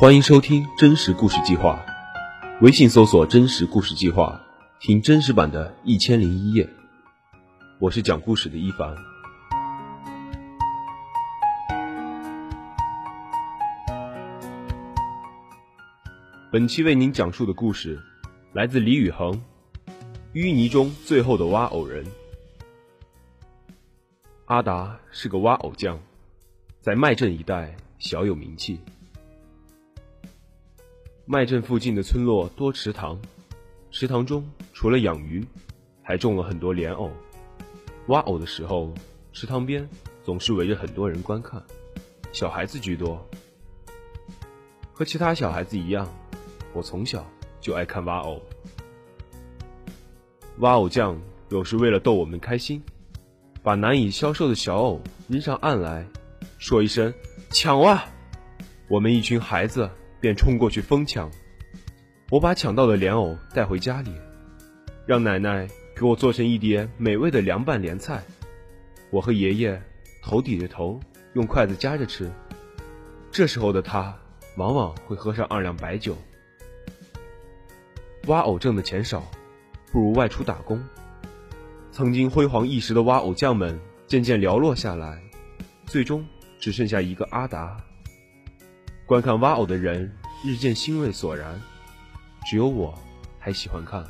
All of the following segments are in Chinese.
欢迎收听真实故事计划，微信搜索“真实故事计划”，听真实版的《一千零一夜》。我是讲故事的一凡。本期为您讲述的故事来自李宇恒，《淤泥中最后的挖偶人》。阿达是个挖偶匠，在麦镇一带小有名气。麦镇附近的村落多池塘，池塘中除了养鱼，还种了很多莲藕。挖藕的时候，池塘边总是围着很多人观看，小孩子居多。和其他小孩子一样，我从小就爱看挖藕。挖藕匠有时为了逗我们开心，把难以销售的小藕扔上岸来，说一声“抢啊”，我们一群孩子。便冲过去疯抢，我把抢到的莲藕带回家里，让奶奶给我做成一碟美味的凉拌莲菜。我和爷爷头抵着头，用筷子夹着吃。这时候的他，往往会喝上二两白酒。挖藕挣的钱少，不如外出打工。曾经辉煌一时的挖藕匠们渐渐寥落下来，最终只剩下一个阿达。观看挖藕的人日渐兴味索然，只有我还喜欢看。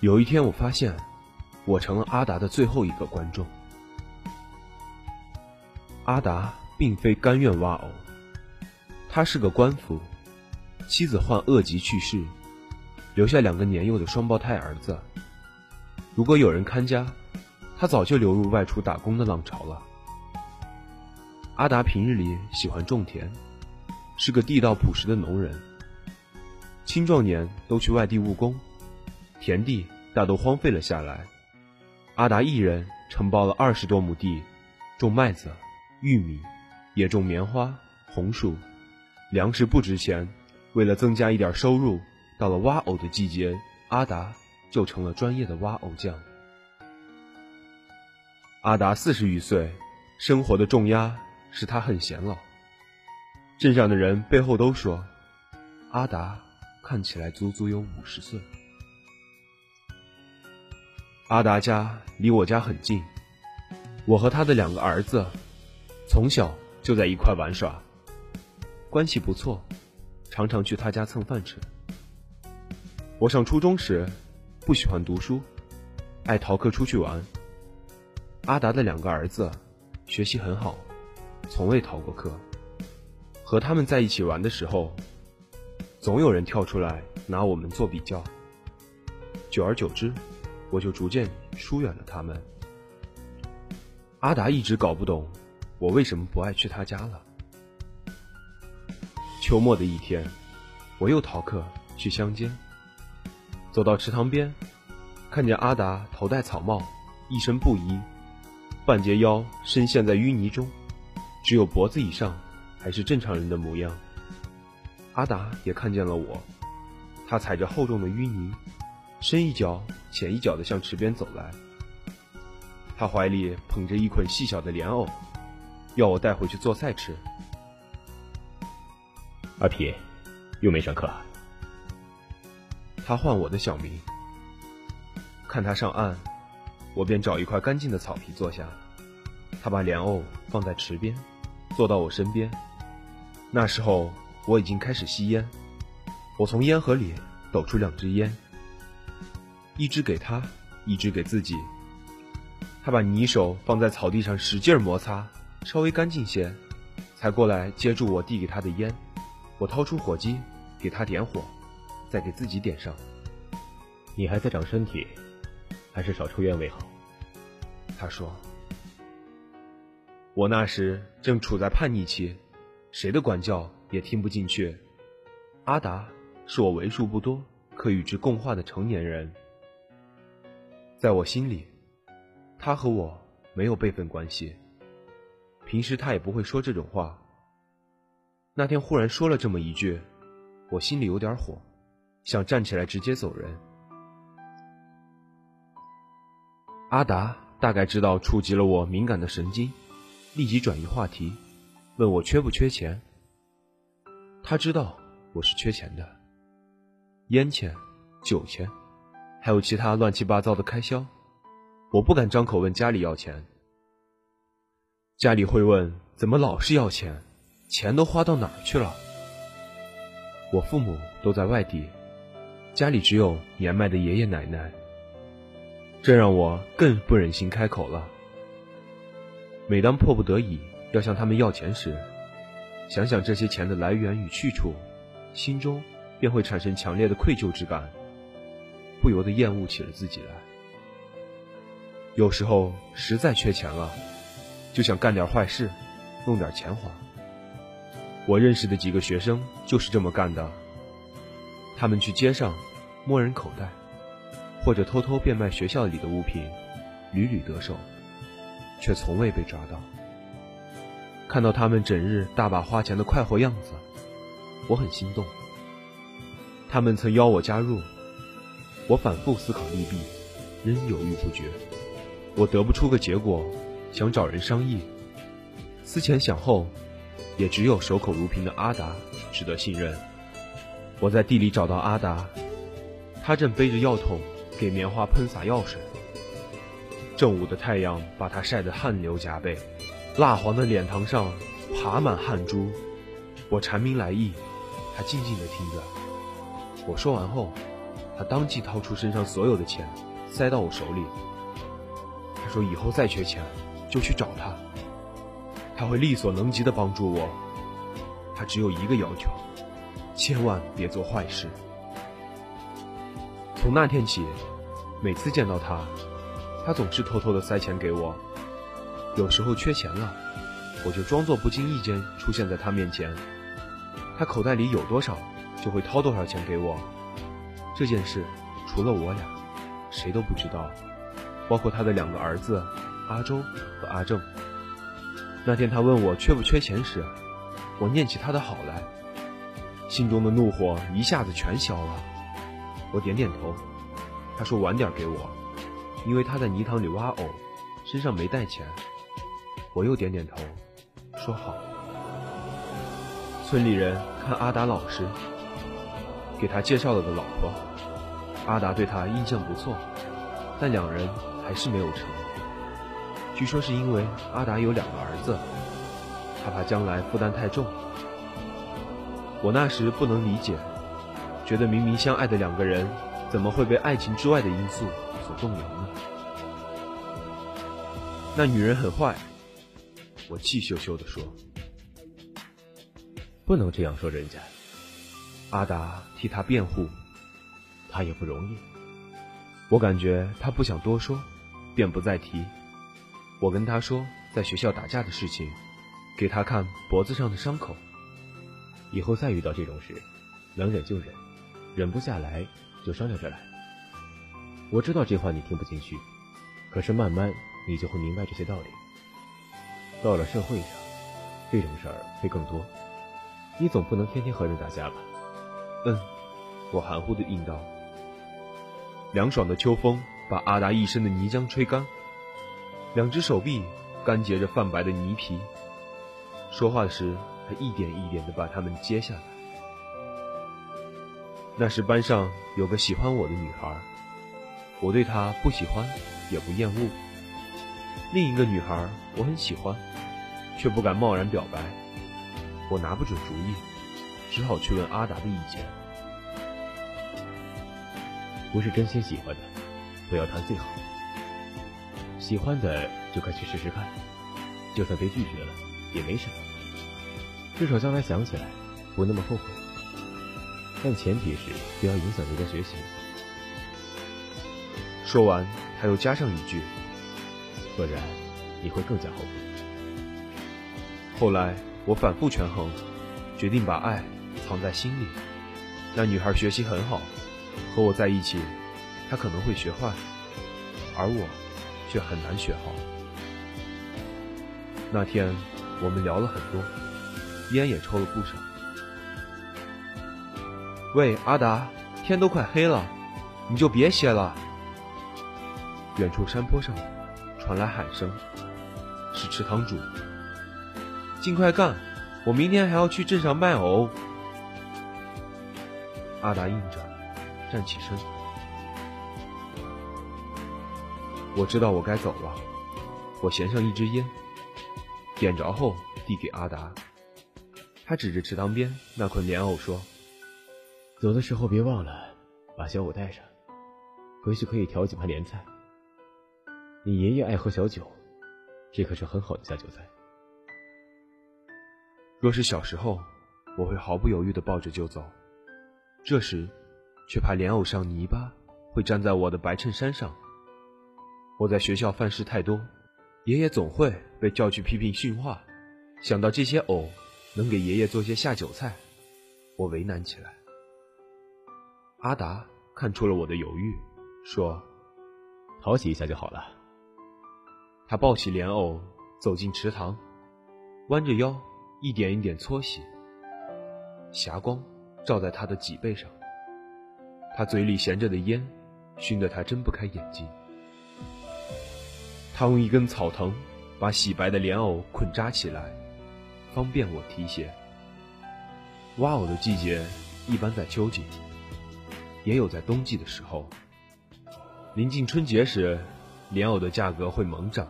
有一天，我发现我成了阿达的最后一个观众。阿达并非甘愿挖藕，他是个官府，妻子患恶疾去世，留下两个年幼的双胞胎儿子。如果有人看家，他早就流入外出打工的浪潮了。阿达平日里喜欢种田，是个地道朴实的农人。青壮年都去外地务工，田地大都荒废了下来。阿达一人承包了二十多亩地，种麦子、玉米，也种棉花、红薯。粮食不值钱，为了增加一点收入，到了挖藕的季节，阿达就成了专业的挖藕匠。阿达四十余岁，生活的重压。是他很显老，镇上的人背后都说，阿达看起来足足有五十岁。阿达家离我家很近，我和他的两个儿子从小就在一块玩耍，关系不错，常常去他家蹭饭吃。我上初中时不喜欢读书，爱逃课出去玩。阿达的两个儿子学习很好。从未逃过课，和他们在一起玩的时候，总有人跳出来拿我们做比较。久而久之，我就逐渐疏远了他们。阿达一直搞不懂我为什么不爱去他家了。秋末的一天，我又逃课去乡间，走到池塘边，看见阿达头戴草帽，一身布衣，半截腰深陷在淤泥中。只有脖子以上还是正常人的模样。阿达也看见了我，他踩着厚重的淤泥，深一脚浅一脚的向池边走来。他怀里捧着一捆细小的莲藕，要我带回去做菜吃。阿皮，又没上课。他唤我的小名。看他上岸，我便找一块干净的草皮坐下。他把莲藕放在池边。坐到我身边，那时候我已经开始吸烟。我从烟盒里抖出两支烟，一支给他，一支给自己。他把泥手放在草地上使劲摩擦，稍微干净些，才过来接住我递给他的烟。我掏出火机给他点火，再给自己点上。你还在长身体，还是少抽烟为好。他说。我那时正处在叛逆期，谁的管教也听不进去。阿达是我为数不多可与之共话的成年人，在我心里，他和我没有辈分关系。平时他也不会说这种话。那天忽然说了这么一句，我心里有点火，想站起来直接走人。阿达大概知道触及了我敏感的神经。立即转移话题，问我缺不缺钱。他知道我是缺钱的，烟钱、酒钱，还有其他乱七八糟的开销，我不敢张口问家里要钱。家里会问：怎么老是要钱？钱都花到哪儿去了？我父母都在外地，家里只有年迈的爷爷奶奶，这让我更不忍心开口了。每当迫不得已要向他们要钱时，想想这些钱的来源与去处，心中便会产生强烈的愧疚之感，不由得厌恶起了自己来。有时候实在缺钱了，就想干点坏事，弄点钱花。我认识的几个学生就是这么干的，他们去街上摸人口袋，或者偷偷变卖学校里的物品，屡屡得手。却从未被抓到。看到他们整日大把花钱的快活样子，我很心动。他们曾邀我加入，我反复思考利弊，仍犹豫不决。我得不出个结果，想找人商议。思前想后，也只有守口如瓶的阿达值得信任。我在地里找到阿达，他正背着药桶给棉花喷洒药水。正午的太阳把他晒得汗流浃背，蜡黄的脸庞上爬满汗珠。我阐明来意，他静静地听着。我说完后，他当即掏出身上所有的钱，塞到我手里。他说：“以后再缺钱，就去找他，他会力所能及的帮助我。他只有一个要求，千万别做坏事。”从那天起，每次见到他。他总是偷偷的塞钱给我，有时候缺钱了，我就装作不经意间出现在他面前，他口袋里有多少，就会掏多少钱给我。这件事除了我俩，谁都不知道，包括他的两个儿子阿周和阿正。那天他问我缺不缺钱时，我念起他的好来，心中的怒火一下子全消了。我点点头，他说晚点给我。因为他在泥塘里挖藕，身上没带钱，我又点点头，说好。村里人看阿达老实，给他介绍了个老婆。阿达对他印象不错，但两人还是没有成。据说是因为阿达有两个儿子，他怕将来负担太重。我那时不能理解，觉得明明相爱的两个人，怎么会被爱情之外的因素所动摇呢？那女人很坏，我气羞羞地说：“不能这样说人家。”阿达替他辩护，他也不容易。我感觉他不想多说，便不再提。我跟他说在学校打架的事情，给他看脖子上的伤口。以后再遇到这种事，能忍就忍，忍不下来就商量着来。我知道这话你听不进去，可是慢慢。你就会明白这些道理。到了社会上，这种事儿会更多。你总不能天天和人打架吧？嗯，我含糊的应道。凉爽的秋风把阿达一身的泥浆吹干，两只手臂干结着泛白的泥皮，说话时还一点一点的把它们揭下来。那时班上有个喜欢我的女孩，我对她不喜欢也不厌恶。另一个女孩，我很喜欢，却不敢贸然表白。我拿不准主意，只好去问阿达的意见。不是真心喜欢的，不要谈最好。喜欢的就快去试试看，就算被拒绝了也没什么，至少将来想起来不那么后悔。但前提是不要影响人家学习。说完，他又加上一句。不然你会更加后悔。后来我反复权衡，决定把爱藏在心里。那女孩学习很好，和我在一起，她可能会学坏，而我却很难学好。那天我们聊了很多，烟也抽了不少。喂，阿达，天都快黑了，你就别歇了。远处山坡上。传来喊声，是池塘主。尽快干，我明天还要去镇上卖藕。阿达应着，站起身。我知道我该走了，我衔上一支烟，点着后递给阿达。他指着池塘边那捆莲藕说：“走的时候别忘了把小藕带上，回去可以调几盘莲菜。你爷爷爱喝小酒，这可是很好的下酒菜。若是小时候，我会毫不犹豫的抱着就走，这时却怕莲藕上泥巴会粘在我的白衬衫上。”我在学校犯事太多，爷爷总会被叫去批评训话。想到这些藕能给爷爷做些下酒菜，我为难起来。阿达看出了我的犹豫，说：“淘洗一下就好了。”他抱起莲藕走进池塘，弯着腰一点一点搓洗。霞光照在他的脊背上，他嘴里衔着的烟熏得他睁不开眼睛。他用一根草藤把洗白的莲藕捆扎起来，方便我提鞋。挖藕的季节一般在秋季，也有在冬季的时候。临近春节时，莲藕的价格会猛涨。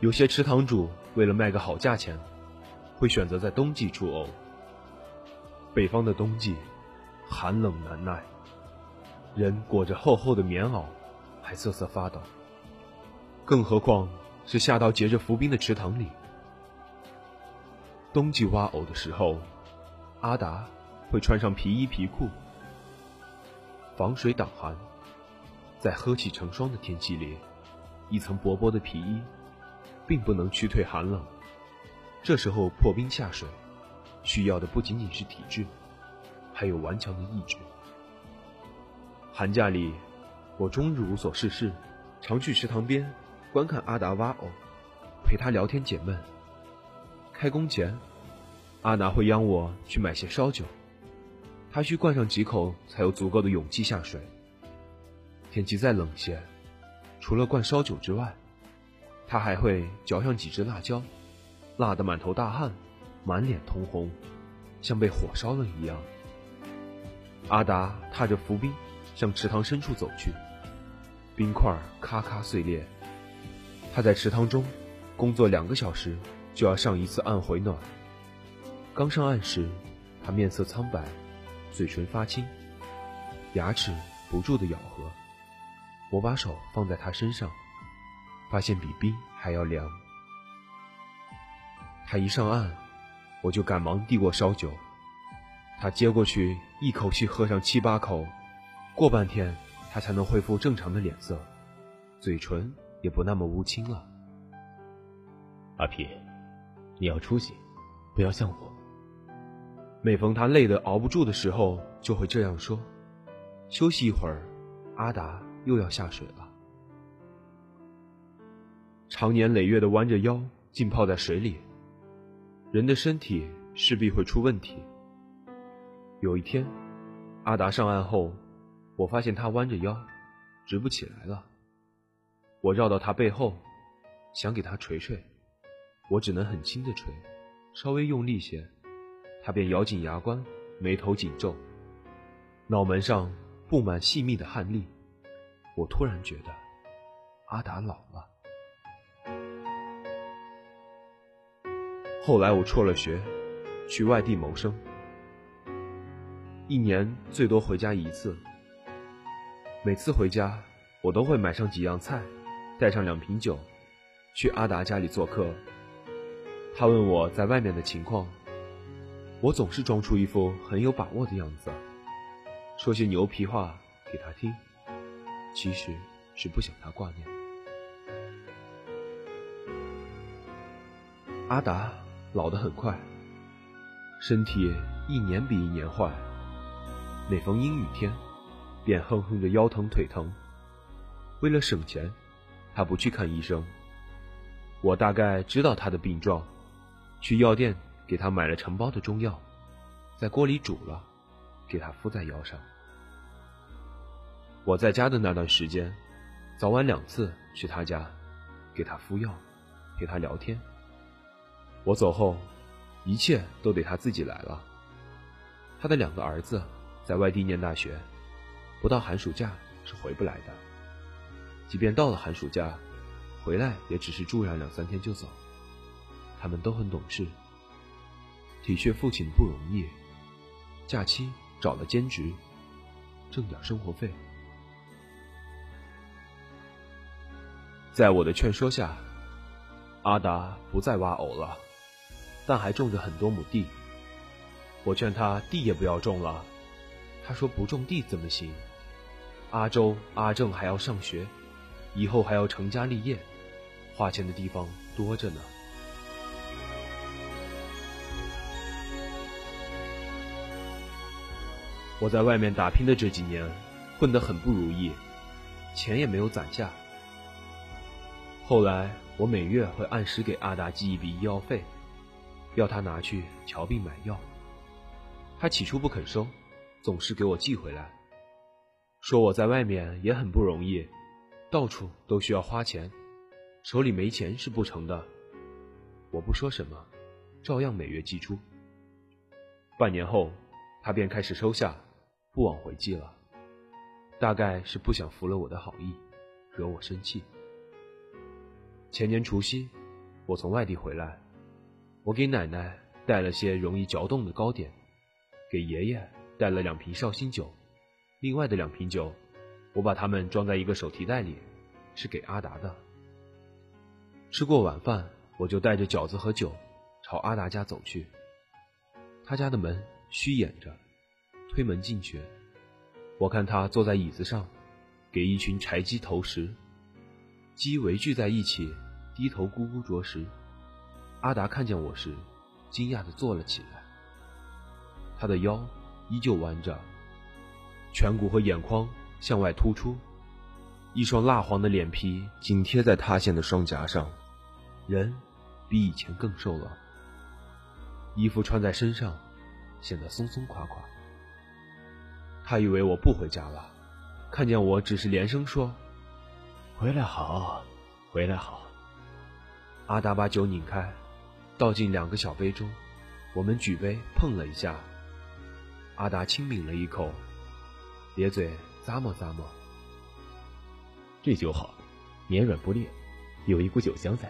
有些池塘主为了卖个好价钱，会选择在冬季出藕。北方的冬季寒冷难耐，人裹着厚厚的棉袄，还瑟瑟发抖。更何况是下到结着浮冰的池塘里。冬季挖藕的时候，阿达会穿上皮衣皮裤，防水挡寒。在呵气成霜的天气里，一层薄薄的皮衣并不能驱退寒冷。这时候破冰下水，需要的不仅仅是体质，还有顽强的意志。寒假里，我终日无所事事，常去池塘边。观看阿达挖藕，陪他聊天解闷。开工前，阿达会央我去买些烧酒，他需灌上几口才有足够的勇气下水。天气再冷些，除了灌烧酒之外，他还会嚼上几只辣椒，辣得满头大汗，满脸通红，像被火烧了一样。阿达踏着浮冰向池塘深处走去，冰块咔咔碎裂。他在池塘中工作两个小时，就要上一次岸回暖。刚上岸时，他面色苍白，嘴唇发青，牙齿不住的咬合。我把手放在他身上，发现比冰还要凉。他一上岸，我就赶忙递过烧酒。他接过去，一口气喝上七八口，过半天他才能恢复正常的脸色，嘴唇。也不那么乌青了，阿皮，你要出息，不要像我。每逢他累得熬不住的时候，就会这样说。休息一会儿，阿达又要下水了。长年累月的弯着腰浸泡在水里，人的身体势必会出问题。有一天，阿达上岸后，我发现他弯着腰，直不起来了。我绕到他背后，想给他捶捶，我只能很轻的捶，稍微用力些，他便咬紧牙关，眉头紧皱，脑门上布满细密的汗粒。我突然觉得，阿达老了。后来我辍了学，去外地谋生，一年最多回家一次。每次回家，我都会买上几样菜。带上两瓶酒，去阿达家里做客。他问我在外面的情况，我总是装出一副很有把握的样子，说些牛皮话给他听，其实是不想他挂念。阿达老得很快，身体一年比一年坏，每逢阴雨天，便哼哼着腰疼腿疼。为了省钱。他不去看医生，我大概知道他的病状，去药店给他买了成包的中药，在锅里煮了，给他敷在腰上。我在家的那段时间，早晚两次去他家，给他敷药，陪他聊天。我走后，一切都得他自己来了。他的两个儿子在外地念大学，不到寒暑假是回不来的。即便到了寒暑假，回来也只是住上两三天就走。他们都很懂事，体恤父亲不容易，假期找了兼职，挣点生活费。在我的劝说下，阿达不再挖藕了，但还种着很多亩地。我劝他地也不要种了，他说不种地怎么行？阿周、阿正还要上学。以后还要成家立业，花钱的地方多着呢。我在外面打拼的这几年，混得很不如意，钱也没有攒下。后来我每月会按时给阿达寄一笔医药费，要他拿去瞧病买药。他起初不肯收，总是给我寄回来，说我在外面也很不容易。到处都需要花钱，手里没钱是不成的。我不说什么，照样每月寄出。半年后，他便开始收下，不往回寄了。大概是不想服了我的好意，惹我生气。前年除夕，我从外地回来，我给奶奶带了些容易嚼动的糕点，给爷爷带了两瓶绍兴酒，另外的两瓶酒。我把它们装在一个手提袋里，是给阿达的。吃过晚饭，我就带着饺子和酒，朝阿达家走去。他家的门虚掩着，推门进去，我看他坐在椅子上，给一群柴鸡投食。鸡围聚在一起，低头咕咕啄食。阿达看见我时，惊讶地坐了起来。他的腰依旧弯着，颧骨和眼眶。向外突出，一双蜡黄的脸皮紧贴在塌陷的双颊上，人比以前更瘦了。衣服穿在身上，显得松松垮垮。他以为我不回家了，看见我只是连声说：“回来好，回来好。”阿达把酒拧开，倒进两个小杯中，我们举杯碰了一下。阿达轻抿了一口，咧嘴。咂摸咂摸，这酒好，绵软不裂，有一股酒香在。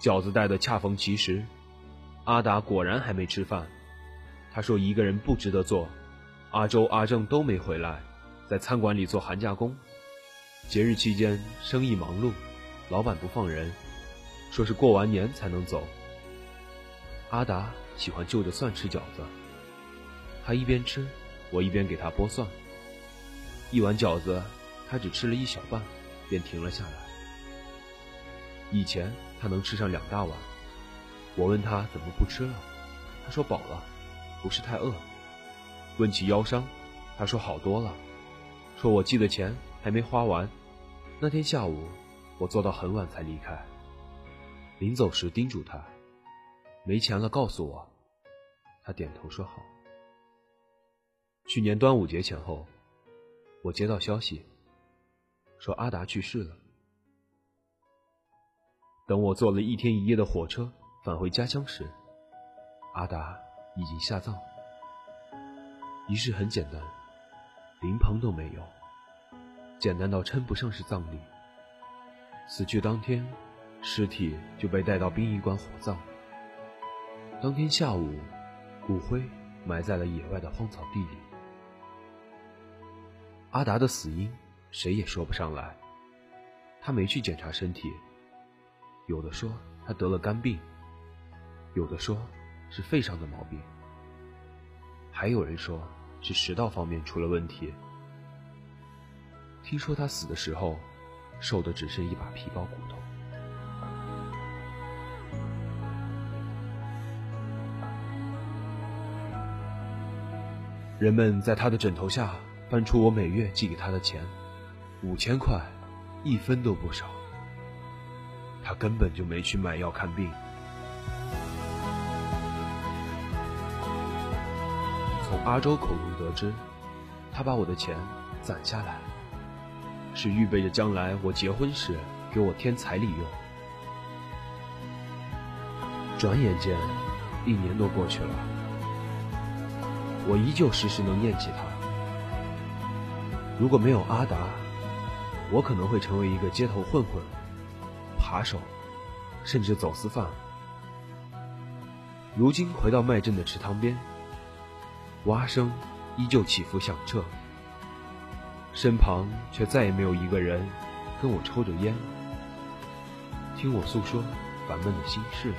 饺子带的恰逢其时，阿达果然还没吃饭。他说一个人不值得做，阿周、阿正都没回来，在餐馆里做寒假工。节日期间生意忙碌，老板不放人，说是过完年才能走。阿达喜欢就着蒜吃饺子，他一边吃，我一边给他剥蒜。一碗饺子，他只吃了一小半，便停了下来。以前他能吃上两大碗。我问他怎么不吃了，他说饱了，不是太饿。问起腰伤，他说好多了，说我寄的钱还没花完。那天下午，我做到很晚才离开。临走时叮嘱他，没钱了告诉我。他点头说好。去年端午节前后。我接到消息，说阿达去世了。等我坐了一天一夜的火车返回家乡时，阿达已经下葬。仪式很简单，灵棚都没有，简单到称不上是葬礼。死去当天，尸体就被带到殡仪馆火葬。当天下午，骨灰埋在了野外的荒草地里。阿达的死因，谁也说不上来。他没去检查身体，有的说他得了肝病，有的说是肺上的毛病，还有人说是食道方面出了问题。听说他死的时候，瘦的只剩一把皮包骨头。人们在他的枕头下。翻出我每月寄给他的钱，五千块，一分都不少。他根本就没去买药看病。阿周口中得知，他把我的钱攒下来，是预备着将来我结婚时给我添彩礼用。转眼间，一年多过去了。我依旧时时能念起他。如果没有阿达，我可能会成为一个街头混混、扒手，甚至走私犯。如今回到麦镇的池塘边，蛙声依旧起伏响彻，身旁却再也没有一个人跟我抽着烟，听我诉说烦闷的心事了。